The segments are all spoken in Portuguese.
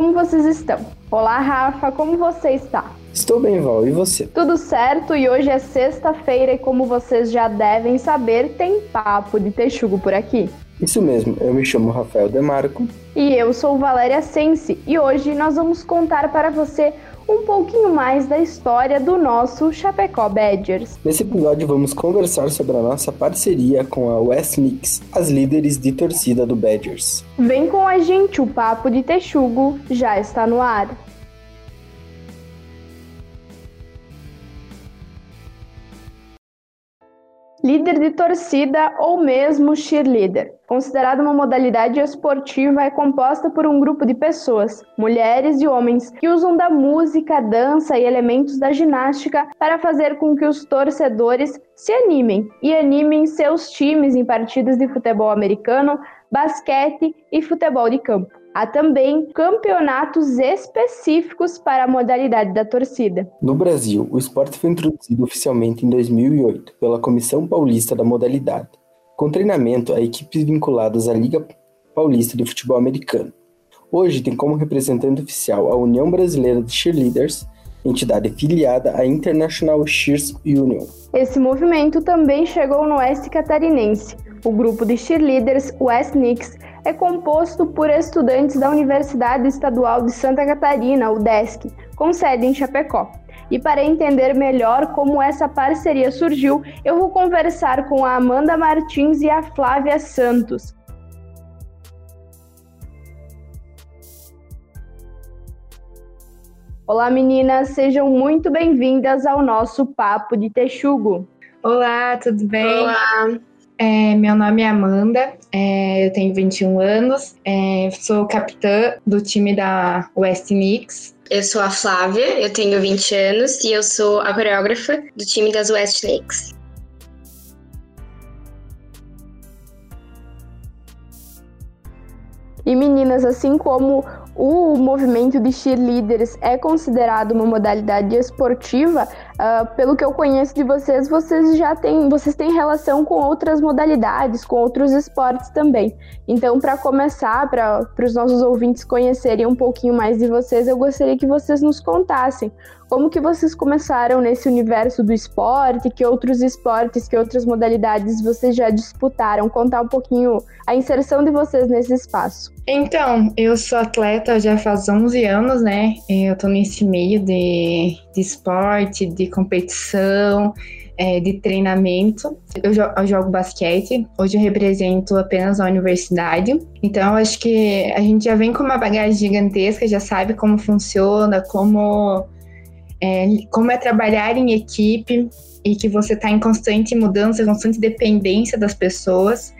Como vocês estão? Olá, Rafa, como você está? Estou bem, Val, e você? Tudo certo, e hoje é sexta-feira e como vocês já devem saber, tem papo de texugo por aqui. Isso mesmo, eu me chamo Rafael Demarco. E eu sou Valéria Sense, e hoje nós vamos contar para você um pouquinho mais da história do nosso Chapecó Badgers. Nesse episódio vamos conversar sobre a nossa parceria com a West Knicks, as líderes de torcida do Badgers. Vem com a gente, o Papo de Texugo já está no ar. Líder de torcida ou mesmo cheerleader. Considerada uma modalidade esportiva, é composta por um grupo de pessoas, mulheres e homens, que usam da música, dança e elementos da ginástica para fazer com que os torcedores se animem e animem seus times em partidas de futebol americano, basquete e futebol de campo. Há também campeonatos específicos para a modalidade da torcida. No Brasil, o esporte foi introduzido oficialmente em 2008 pela Comissão Paulista da Modalidade, com treinamento a equipes vinculadas à Liga Paulista de Futebol Americano. Hoje tem como representante oficial a União Brasileira de Cheerleaders, entidade filiada à International Cheers Union. Esse movimento também chegou no oeste catarinense. O grupo de cheerleaders West Knicks é composto por estudantes da Universidade Estadual de Santa Catarina, UDESC, com sede em Chapecó. E para entender melhor como essa parceria surgiu, eu vou conversar com a Amanda Martins e a Flávia Santos. Olá meninas, sejam muito bem-vindas ao nosso Papo de Texugo. Olá, tudo bem? Olá. É, meu nome é Amanda, é, eu tenho 21 anos, é, sou capitã do time da West Knicks. Eu sou a Flávia, eu tenho 20 anos e eu sou a coreógrafa do time das West Knicks. E meninas, assim como o movimento de cheerleaders é considerado uma modalidade esportiva, uh, pelo que eu conheço de vocês, vocês já têm, vocês têm relação com outras modalidades, com outros esportes também. Então, para começar, para os nossos ouvintes conhecerem um pouquinho mais de vocês, eu gostaria que vocês nos contassem como que vocês começaram nesse universo do esporte, que outros esportes, que outras modalidades vocês já disputaram? Contar um pouquinho a inserção de vocês nesse espaço. Então, eu sou atleta já faz 11 anos, né? Eu tô nesse meio de, de esporte, de competição, é, de treinamento. Eu, jo eu, jogo basquete, hoje eu represento apenas a universidade. Então, acho que a gente já vem com uma bagagem gigantesca, já sabe como funciona, como é, como é trabalhar em equipe e que você está em constante mudança, constante dependência das pessoas.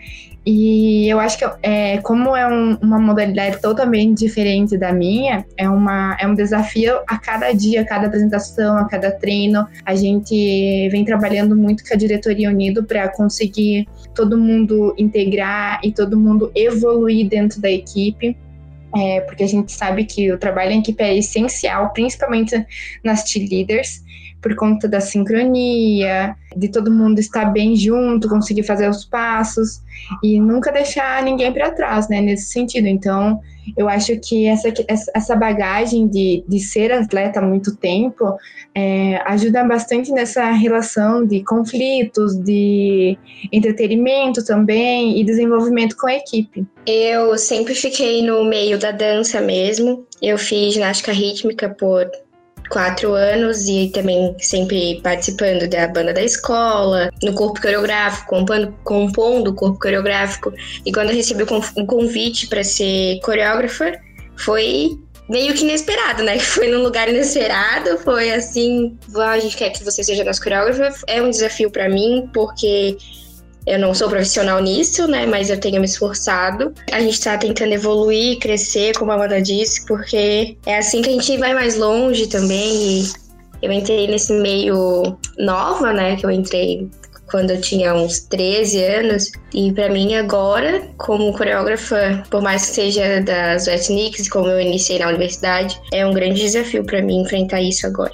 E eu acho que é, como é um, uma modalidade totalmente diferente da minha, é, uma, é um desafio a cada dia, a cada apresentação, a cada treino. A gente vem trabalhando muito com a diretoria unido para conseguir todo mundo integrar e todo mundo evoluir dentro da equipe é, porque a gente sabe que o trabalho em equipe é essencial, principalmente nas leaders, por conta da sincronia, de todo mundo estar bem junto, conseguir fazer os passos e nunca deixar ninguém para trás, né, nesse sentido. Então, eu acho que essa, essa bagagem de, de ser atleta há muito tempo é, ajuda bastante nessa relação de conflitos, de entretenimento também e desenvolvimento com a equipe. Eu sempre fiquei no meio da dança mesmo. Eu fiz ginástica rítmica por quatro anos e também sempre participando da banda da escola, no corpo coreográfico, compondo, compondo o corpo coreográfico. E quando eu recebi o convite para ser coreógrafa, foi meio que inesperado, né? Foi num lugar inesperado, foi assim, a gente quer que você seja nosso coreógrafo. É um desafio para mim, porque eu não sou profissional nisso, né? Mas eu tenho me esforçado. A gente tá tentando evoluir, crescer, como a Amanda disse, porque é assim que a gente vai mais longe também. E eu entrei nesse meio nova, né? Que eu entrei quando eu tinha uns 13 anos. E para mim agora, como coreógrafa, por mais que seja das West Knicks, como eu iniciei na universidade, é um grande desafio para mim enfrentar isso agora.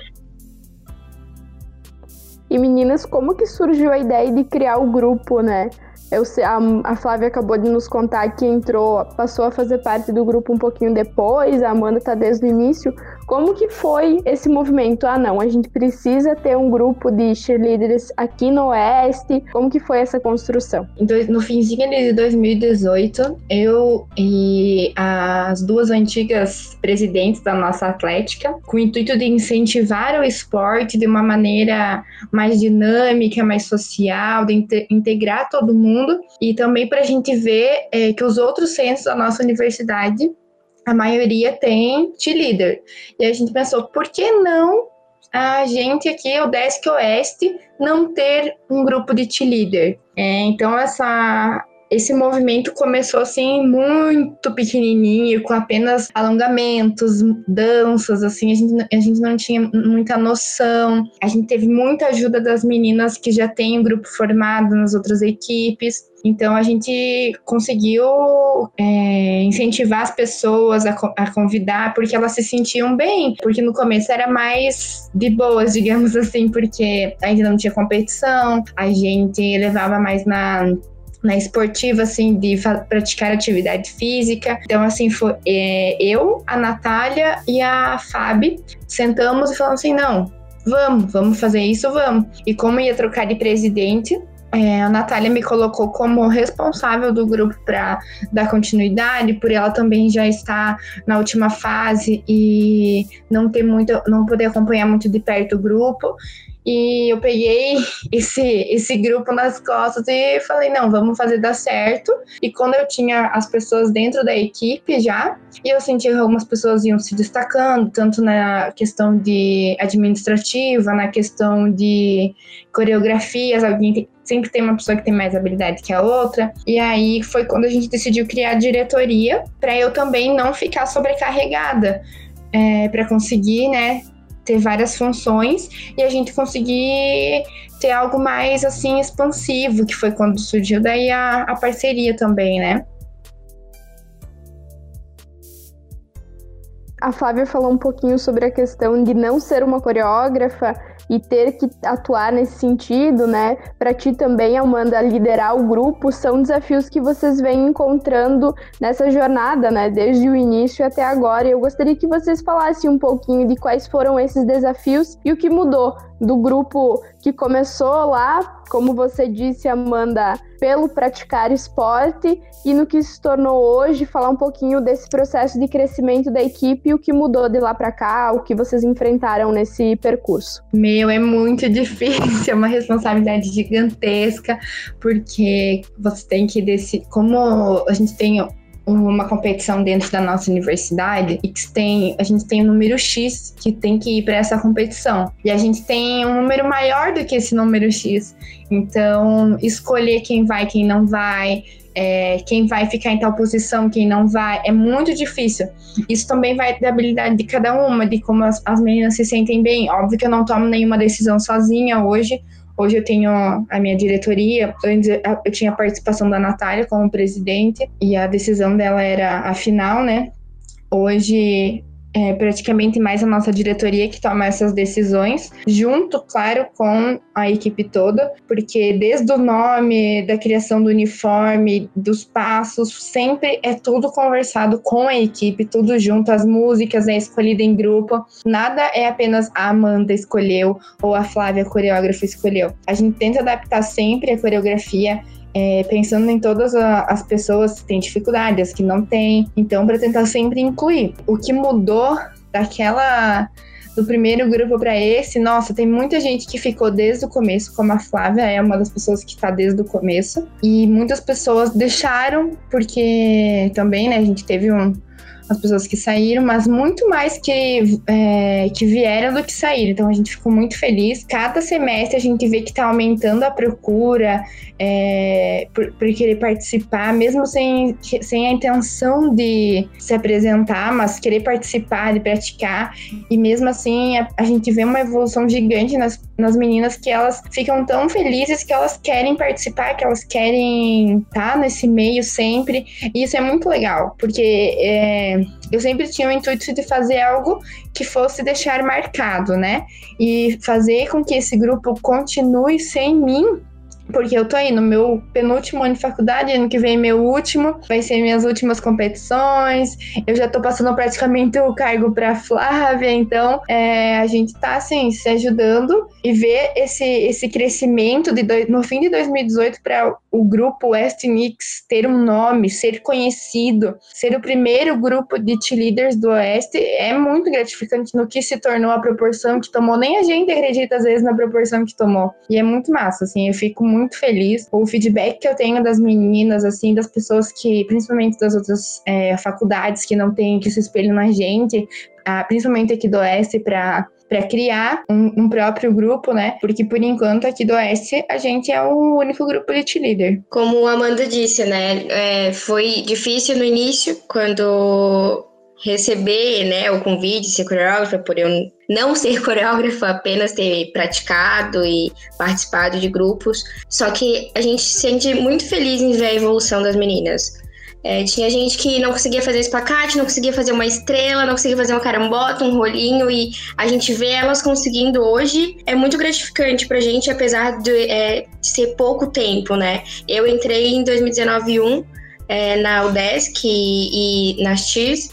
E meninas, como que surgiu a ideia de criar o grupo, né? Eu, a, a Flávia acabou de nos contar que entrou, passou a fazer parte do grupo um pouquinho depois, a Amanda tá desde o início. Como que foi esse movimento? Ah, não, a gente precisa ter um grupo de cheerleaders aqui no Oeste. Como que foi essa construção? No finzinho de 2018, eu e as duas antigas presidentes da nossa atlética, com o intuito de incentivar o esporte de uma maneira mais dinâmica, mais social, de integrar todo mundo e também para a gente ver é, que os outros centros da nossa universidade a maioria tem cheerleader. E a gente pensou, por que não a gente aqui, o Desk Oeste, não ter um grupo de cheerleader? É, então, essa, esse movimento começou assim muito pequenininho, com apenas alongamentos, danças, assim, a gente, a gente não tinha muita noção. A gente teve muita ajuda das meninas que já têm um grupo formado nas outras equipes. Então a gente conseguiu é, incentivar as pessoas a, a, convidar, porque elas se sentiam bem. Porque no começo era mais de boas, digamos assim, porque ainda não tinha competição, a gente levava mais na na esportiva, assim, de praticar atividade física. Então, assim, foi é, eu, a Natália e a Fábio sentamos e falamos assim: não, vamos, vamos fazer isso, vamos. E como ia trocar de presidente, é, a Natália me colocou como responsável do grupo para dar continuidade, por ela também já estar na última fase e não ter muito, não poder acompanhar muito de perto o grupo. E eu peguei esse, esse grupo nas costas e falei, não, vamos fazer dar certo. E quando eu tinha as pessoas dentro da equipe já, e eu senti que algumas pessoas iam se destacando, tanto na questão de administrativa, na questão de coreografias, alguém sempre tem uma pessoa que tem mais habilidade que a outra. E aí foi quando a gente decidiu criar a diretoria, para eu também não ficar sobrecarregada. É, para conseguir, né, ter várias funções e a gente conseguir ter algo mais assim expansivo, que foi quando surgiu daí a, a parceria também, né? A Flávia falou um pouquinho sobre a questão de não ser uma coreógrafa e ter que atuar nesse sentido, né? Para ti também, Amanda, liderar o grupo, são desafios que vocês vêm encontrando nessa jornada, né? Desde o início até agora. Eu gostaria que vocês falassem um pouquinho de quais foram esses desafios e o que mudou do grupo que começou lá, como você disse, Amanda, pelo praticar esporte e no que se tornou hoje, falar um pouquinho desse processo de crescimento da equipe o que mudou de lá para cá, o que vocês enfrentaram nesse percurso. Meu, é muito difícil, é uma responsabilidade gigantesca, porque você tem que decidir, como a gente tem uma competição dentro da nossa universidade e que tem, a gente tem um número X que tem que ir para essa competição. E a gente tem um número maior do que esse número X. Então, escolher quem vai, quem não vai, é, quem vai ficar em tal posição, quem não vai, é muito difícil. Isso também vai da habilidade de cada uma, de como as, as meninas se sentem bem. Óbvio que eu não tomo nenhuma decisão sozinha hoje, Hoje eu tenho a minha diretoria. Antes eu tinha a participação da Natália como presidente e a decisão dela era a final, né? Hoje é praticamente mais a nossa diretoria que toma essas decisões, junto, claro, com a equipe toda, porque desde o nome, da criação do uniforme, dos passos, sempre é tudo conversado com a equipe, tudo junto, as músicas é escolhida em grupo, nada é apenas a Amanda escolheu ou a Flávia, a coreógrafa, escolheu. A gente tenta adaptar sempre a coreografia é, pensando em todas as pessoas que têm dificuldades, que não têm, então para tentar sempre incluir. O que mudou daquela do primeiro grupo para esse, nossa, tem muita gente que ficou desde o começo, como a Flávia é uma das pessoas que está desde o começo, e muitas pessoas deixaram porque também, né, a gente teve um, as pessoas que saíram, mas muito mais que, é, que vieram do que saíram. Então a gente ficou muito feliz. Cada semestre a gente vê que está aumentando a procura é, por, por, querer participar, mesmo sem, sem a intenção de se apresentar, mas querer participar, de praticar. E mesmo assim a, a gente vê uma evolução gigante nas, nas meninas que elas ficam tão felizes que elas querem participar, que elas querem estar tá nesse meio sempre. E isso é muito legal, porque. É, eu sempre tinha o intuito de fazer algo que fosse deixar marcado, né? E fazer com que esse grupo continue sem mim porque eu tô aí no meu penúltimo ano de faculdade, ano que vem meu último, vai ser minhas últimas competições. Eu já tô passando praticamente o cargo pra Flávia, então é, a gente tá assim se ajudando e ver esse, esse crescimento de no fim de 2018 para o grupo West Knicks ter um nome, ser conhecido, ser o primeiro grupo de cheerleaders do Oeste é muito gratificante no que se tornou a proporção que tomou. Nem a gente acredita às vezes na proporção que tomou. E é muito massa, assim, eu fico muito feliz. O feedback que eu tenho das meninas, assim, das pessoas que, principalmente das outras é, faculdades que não têm, que se espelham na gente, principalmente aqui do Oeste, para para criar um, um, próprio grupo, né? Porque por enquanto aqui do Oeste a gente é o único grupo de cheerleader. Como a Amanda disse, né? É, foi difícil no início, quando receber né, o convite ser coreógrafa, por eu não ser coreógrafa, apenas ter praticado e participado de grupos. Só que a gente se sente muito feliz em ver a evolução das meninas. É, tinha gente que não conseguia fazer espacate, não conseguia fazer uma estrela, não conseguia fazer uma carambota, um rolinho, e a gente vê elas conseguindo hoje. É muito gratificante pra gente, apesar de, é, de ser pouco tempo, né? Eu entrei em 2019 é, na UDESC e, e na XIS,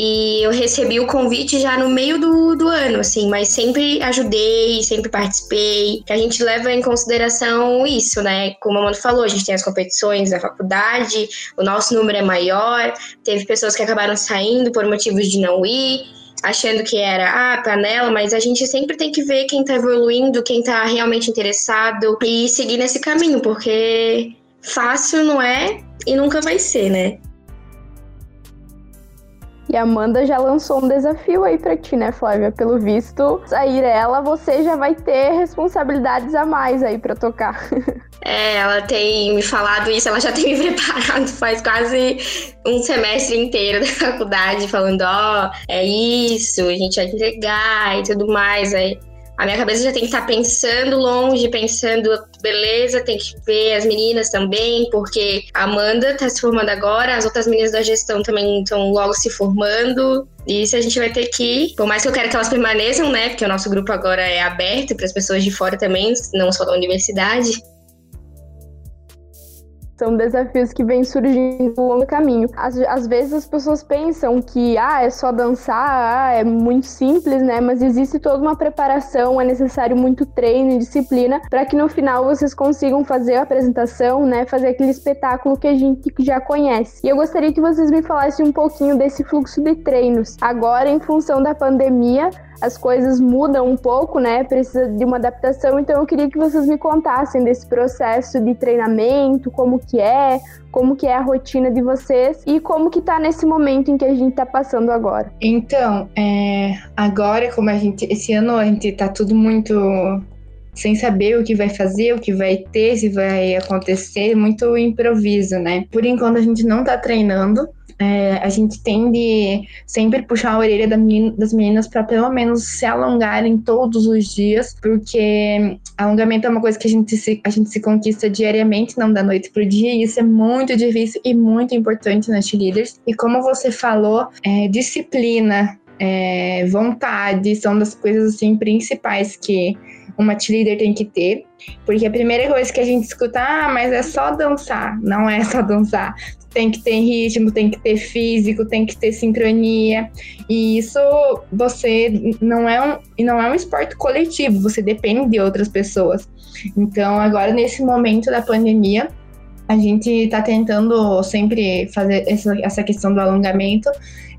e eu recebi o convite já no meio do, do ano, assim, mas sempre ajudei, sempre participei. Que a gente leva em consideração isso, né? Como a Mano falou, a gente tem as competições da faculdade, o nosso número é maior. Teve pessoas que acabaram saindo por motivos de não ir achando que era ah, panela, mas a gente sempre tem que ver quem tá evoluindo, quem tá realmente interessado e seguir nesse caminho, porque fácil não é e nunca vai ser, né? E a Amanda já lançou um desafio aí pra ti, né, Flávia? Pelo visto, sair ela, você já vai ter responsabilidades a mais aí pra tocar. É, ela tem me falado isso, ela já tem me preparado faz quase um semestre inteiro da faculdade, falando, ó, oh, é isso, a gente vai entregar e tudo mais. Aí a minha cabeça já tem que estar tá pensando longe, pensando, beleza, tem que ver as meninas também, porque a Amanda está se formando agora, as outras meninas da gestão também estão logo se formando. E isso a gente vai ter que, por mais que eu quero que elas permaneçam, né? Porque o nosso grupo agora é aberto para as pessoas de fora também, não só da universidade. São desafios que vêm surgindo ao longo do caminho. Às, às vezes as pessoas pensam que ah, é só dançar, ah, é muito simples, né? Mas existe toda uma preparação, é necessário muito treino e disciplina para que no final vocês consigam fazer a apresentação, né? Fazer aquele espetáculo que a gente já conhece. E eu gostaria que vocês me falassem um pouquinho desse fluxo de treinos. Agora, em função da pandemia, as coisas mudam um pouco, né? Precisa de uma adaptação. Então eu queria que vocês me contassem desse processo de treinamento, como que é, como que é a rotina de vocês e como que tá nesse momento em que a gente tá passando agora. Então, é, agora como a gente esse ano a gente tá tudo muito sem saber o que vai fazer, o que vai ter, se vai acontecer, muito improviso, né? Por enquanto a gente não tá treinando, é, a gente tende sempre puxar a orelha das meninas para pelo menos se alongarem todos os dias, porque alongamento é uma coisa que a gente se, a gente se conquista diariamente, não da noite pro dia, e isso é muito difícil e muito importante nas líderes. E como você falou, é, disciplina, é, vontade são das coisas assim principais que uma cheerleader tem que ter. Porque a primeira coisa que a gente escuta, ah, mas é só dançar. Não é só dançar tem que ter ritmo, tem que ter físico, tem que ter sincronia. E isso você não é um, não é um esporte coletivo, você depende de outras pessoas. Então, agora nesse momento da pandemia, a gente está tentando sempre fazer essa, essa questão do alongamento,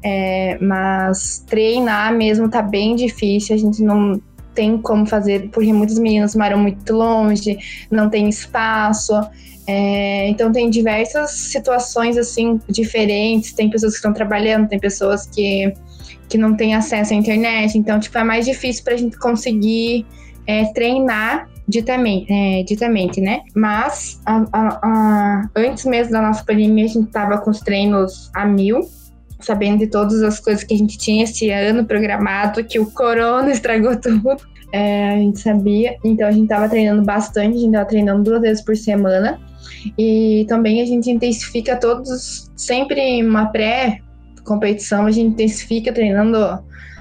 é, mas treinar mesmo tá bem difícil, a gente não tem como fazer, porque muitas meninas moram muito longe, não tem espaço. É, então tem diversas situações assim diferentes. Tem pessoas que estão trabalhando, tem pessoas que, que não têm acesso à internet. Então, tipo, é mais difícil para a gente conseguir é, treinar ditamente, é, ditamente, né? Mas a, a, a, antes mesmo da nossa pandemia, a gente estava com os treinos a mil, sabendo de todas as coisas que a gente tinha esse ano programado, que o corona estragou tudo. É, a gente sabia, então a gente estava treinando bastante, a gente estava treinando duas vezes por semana. E também a gente intensifica todos, sempre uma pré-competição, a gente intensifica treinando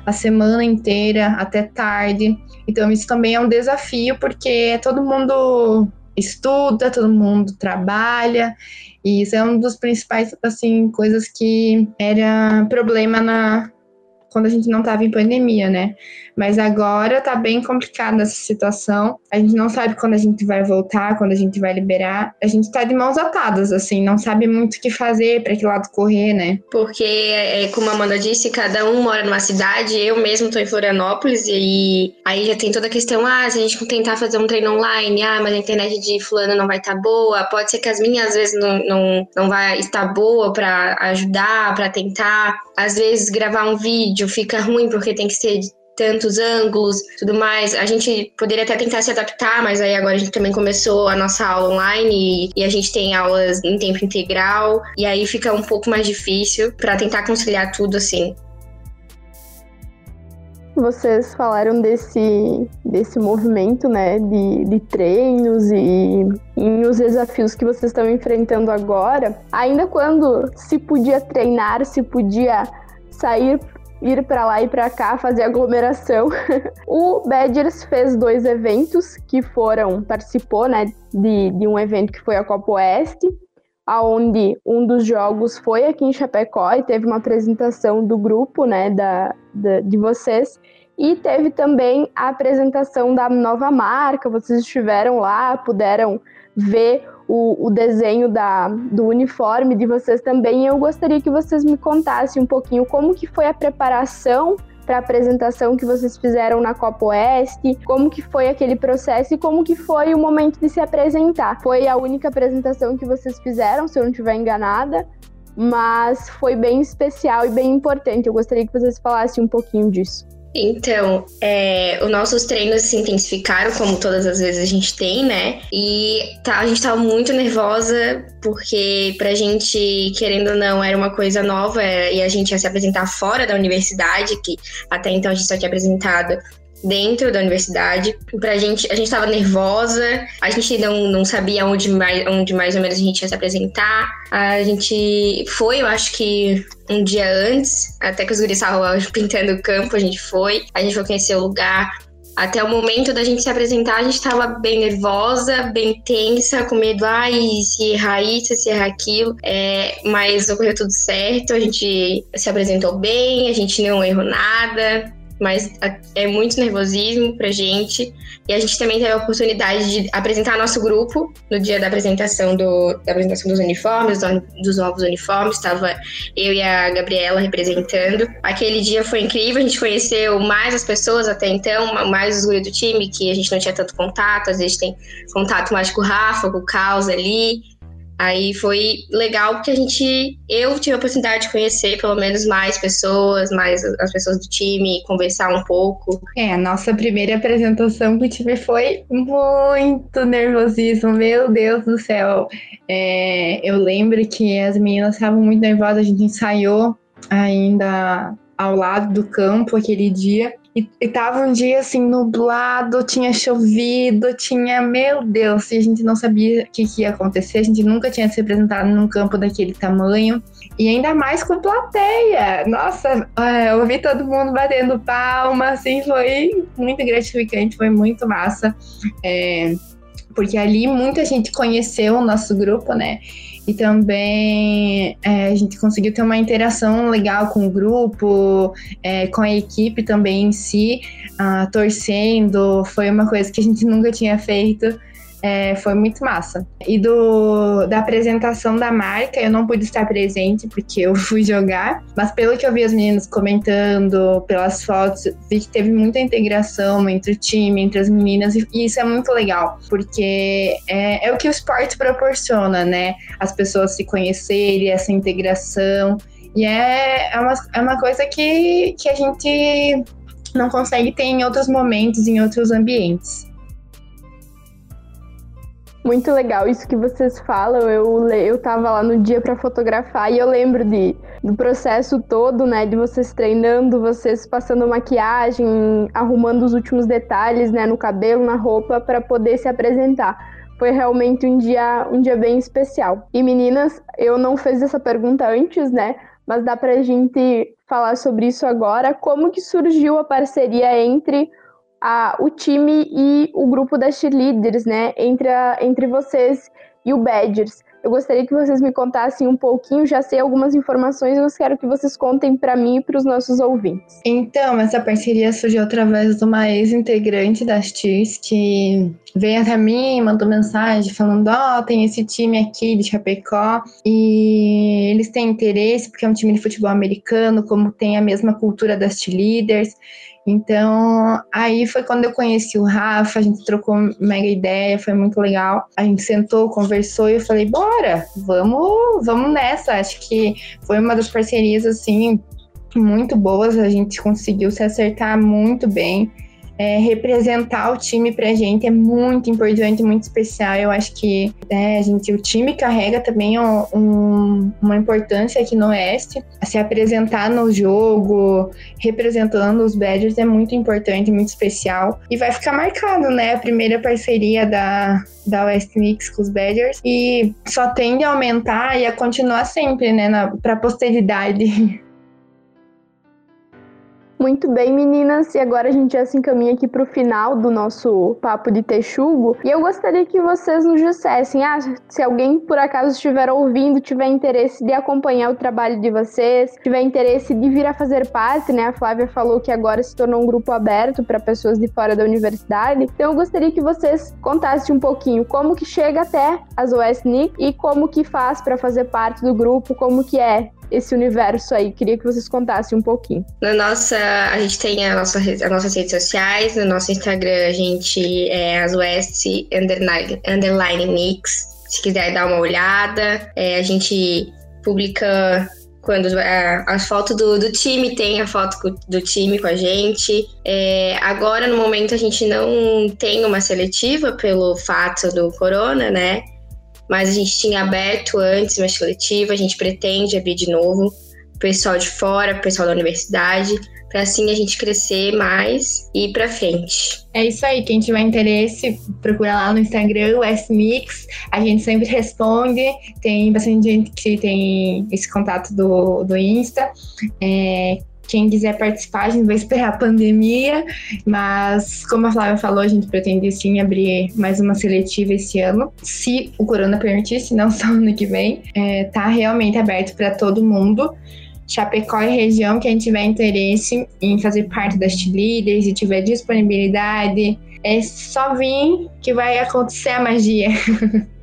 a semana inteira, até tarde. Então isso também é um desafio, porque todo mundo estuda, todo mundo trabalha, e isso é um dos principais, assim, coisas que era problema na, quando a gente não estava em pandemia, né? Mas agora tá bem complicada essa situação. A gente não sabe quando a gente vai voltar, quando a gente vai liberar. A gente tá de mãos atadas, assim, não sabe muito o que fazer, para que lado correr, né? Porque, é, como a Amanda disse, cada um mora numa cidade. Eu mesmo tô em Florianópolis e aí já tem toda a questão: ah, se a gente tentar fazer um treino online, ah, mas a internet de fulano não vai estar tá boa. Pode ser que as minhas às vezes não, não, não vai estar boa para ajudar, para tentar. Às vezes gravar um vídeo fica ruim porque tem que ser tantos ângulos, tudo mais. A gente poderia até tentar se adaptar, mas aí agora a gente também começou a nossa aula online e, e a gente tem aulas em tempo integral e aí fica um pouco mais difícil para tentar conciliar tudo assim. Vocês falaram desse, desse movimento, né, de, de treinos e, e os desafios que vocês estão enfrentando agora. Ainda quando se podia treinar, se podia sair ir para lá e para cá, fazer aglomeração. o Badgers fez dois eventos que foram, participou, né, de, de um evento que foi a Copa Oeste, aonde um dos jogos foi aqui em Chapecó e teve uma apresentação do grupo, né, da, da, de vocês. E teve também a apresentação da nova marca, vocês estiveram lá, puderam ver o, o desenho da, do uniforme de vocês também. Eu gostaria que vocês me contassem um pouquinho como que foi a preparação para a apresentação que vocês fizeram na Copa Oeste, como que foi aquele processo e como que foi o momento de se apresentar. Foi a única apresentação que vocês fizeram, se eu não estiver enganada, mas foi bem especial e bem importante. Eu gostaria que vocês falassem um pouquinho disso. Então, é, os nossos treinos se intensificaram, como todas as vezes a gente tem, né? E tá, a gente tava muito nervosa, porque pra gente, querendo ou não, era uma coisa nova é, e a gente ia se apresentar fora da universidade, que até então a gente só tinha apresentado dentro da universidade. Pra gente, a gente tava nervosa, a gente não, não sabia onde mais, onde mais ou menos a gente ia se apresentar. A gente foi, eu acho que um dia antes, até que os guris estavam pintando o campo, a gente foi. A gente foi conhecer o lugar. Até o momento da gente se apresentar, a gente tava bem nervosa, bem tensa, com medo, ai, se errar isso, se errar aquilo. É, mas ocorreu tudo certo, a gente se apresentou bem, a gente não errou nada mas é muito nervosismo pra gente. E a gente também teve a oportunidade de apresentar nosso grupo no dia da apresentação, do, da apresentação dos uniformes, dos novos uniformes. Estava eu e a Gabriela representando. Aquele dia foi incrível, a gente conheceu mais as pessoas até então, mais os guri do time, que a gente não tinha tanto contato. Às vezes tem contato mais com o Rafa, com o Caos ali. Aí foi legal porque a gente, eu tive a oportunidade de conhecer pelo menos mais pessoas, mais as pessoas do time, conversar um pouco. É, a nossa primeira apresentação que o time foi muito nervosismo, meu Deus do céu. É, eu lembro que as meninas estavam muito nervosas, a gente ensaiou ainda ao lado do campo aquele dia. E, e tava um dia assim nublado, tinha chovido, tinha, meu Deus, e a gente não sabia o que, que ia acontecer, a gente nunca tinha se apresentado num campo daquele tamanho. E ainda mais com plateia. Nossa, é, eu ouvi todo mundo batendo palma, assim, foi muito gratificante, foi muito massa. É, porque ali muita gente conheceu o nosso grupo, né? E também é, a gente conseguiu ter uma interação legal com o grupo, é, com a equipe também em si, uh, torcendo. Foi uma coisa que a gente nunca tinha feito. É, foi muito massa. E do, da apresentação da marca, eu não pude estar presente porque eu fui jogar, mas pelo que eu vi as meninas comentando, pelas fotos, vi que teve muita integração entre o time, entre as meninas, e isso é muito legal, porque é, é o que o esporte proporciona, né? As pessoas se conhecerem, essa integração. E é, é, uma, é uma coisa que, que a gente não consegue ter em outros momentos, em outros ambientes. Muito legal isso que vocês falam. Eu, eu tava lá no dia para fotografar e eu lembro de, do processo todo, né? De vocês treinando, vocês passando maquiagem, arrumando os últimos detalhes, né? No cabelo, na roupa, para poder se apresentar. Foi realmente um dia, um dia bem especial. E meninas, eu não fiz essa pergunta antes, né? Mas dá pra gente falar sobre isso agora. Como que surgiu a parceria entre a, o time e o grupo das cheerleaders, né? Entre, a, entre vocês e o Badgers. Eu gostaria que vocês me contassem um pouquinho, já sei algumas informações, mas quero que vocês contem para mim e para os nossos ouvintes. Então, essa parceria surgiu através de uma ex-integrante das TIRS que veio até mim, mandou mensagem falando: Ó, oh, tem esse time aqui de Chapecó e eles têm interesse porque é um time de futebol americano, como tem a mesma cultura das cheerleaders. Então, aí foi quando eu conheci o Rafa, a gente trocou mega ideia, foi muito legal. A gente sentou, conversou e eu falei, bora, vamos, vamos nessa. Acho que foi uma das parcerias, assim, muito boas, a gente conseguiu se acertar muito bem é, representar o time pra gente é muito importante, muito especial. Eu acho que é, a gente, o time carrega também um, um, uma importância aqui no Oeste. Se apresentar no jogo, representando os Badgers é muito importante, muito especial. E vai ficar marcado, né? A primeira parceria da, da West Knicks com os Badgers. E só tende a aumentar e a continuar sempre, né? Na, pra posteridade. Muito bem, meninas, e agora a gente já se encaminha aqui para o final do nosso papo de texugo. E eu gostaria que vocês nos dissessem, ah, se alguém por acaso estiver ouvindo, tiver interesse de acompanhar o trabalho de vocês, tiver interesse de vir a fazer parte, né? A Flávia falou que agora se tornou um grupo aberto para pessoas de fora da universidade. Então eu gostaria que vocês contassem um pouquinho como que chega até as OSNIC e como que faz para fazer parte do grupo, como que é esse universo aí. Queria que vocês contassem um pouquinho. Na nossa, a gente tem a nossa, as nossas redes sociais, no nosso Instagram a gente é as West underline, underline Mix. Se quiser dar uma olhada, é, a gente publica quando a, as fotos do, do, time tem a foto do time com a gente. É, agora, no momento, a gente não tem uma seletiva pelo fato do corona, né? Mas a gente tinha aberto antes uma seletiva, a gente pretende abrir de novo pessoal de fora, pessoal da universidade, para assim a gente crescer mais e ir para frente. É isso aí, quem tiver interesse, procura lá no Instagram, o S-Mix, a gente sempre responde, tem bastante gente que tem esse contato do, do Insta. É, quem quiser participar, a gente vai esperar a pandemia, mas como a Flávia falou, a gente pretende sim abrir mais uma seletiva esse ano, se o corona permitir, se não só ano que vem. É, tá realmente aberto para todo mundo. Chapecó e região, quem tiver interesse em fazer parte das líderes e tiver disponibilidade, é só vir que vai acontecer a magia.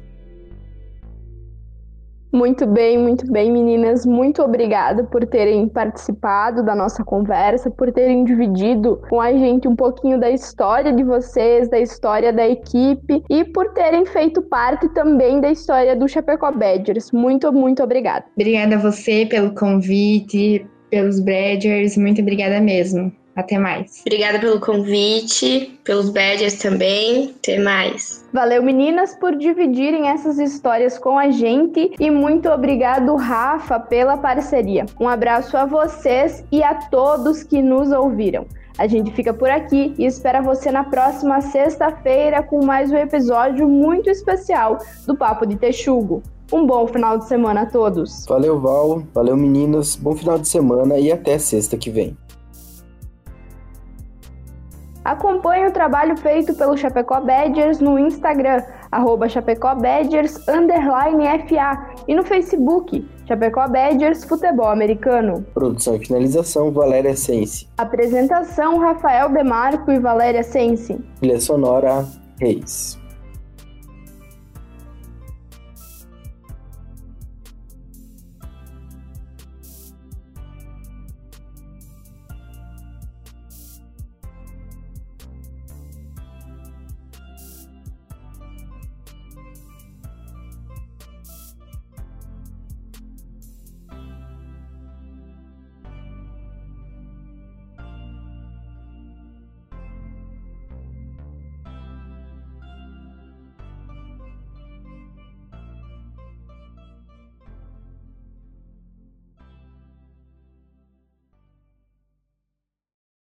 Muito bem, muito bem, meninas. Muito obrigada por terem participado da nossa conversa, por terem dividido com a gente um pouquinho da história de vocês, da história da equipe e por terem feito parte também da história do Chapecó Badgers. Muito, muito obrigada. Obrigada a você pelo convite, pelos Badgers. Muito obrigada mesmo. Até mais. Obrigada pelo convite, pelos badges também. Até mais. Valeu, meninas, por dividirem essas histórias com a gente e muito obrigado, Rafa, pela parceria. Um abraço a vocês e a todos que nos ouviram. A gente fica por aqui e espera você na próxima sexta-feira com mais um episódio muito especial do Papo de Texugo. Um bom final de semana a todos. Valeu, Val. Valeu, meninas. Bom final de semana e até sexta que vem. Acompanhe o trabalho feito pelo Chapecó Badgers no Instagram, arroba Chapecó Badgers, FA, e no Facebook, Chapecó Badgers Futebol Americano. Produção e finalização, Valéria Sense. Apresentação, Rafael Demarco e Valéria Sense. Trilha sonora, Reis.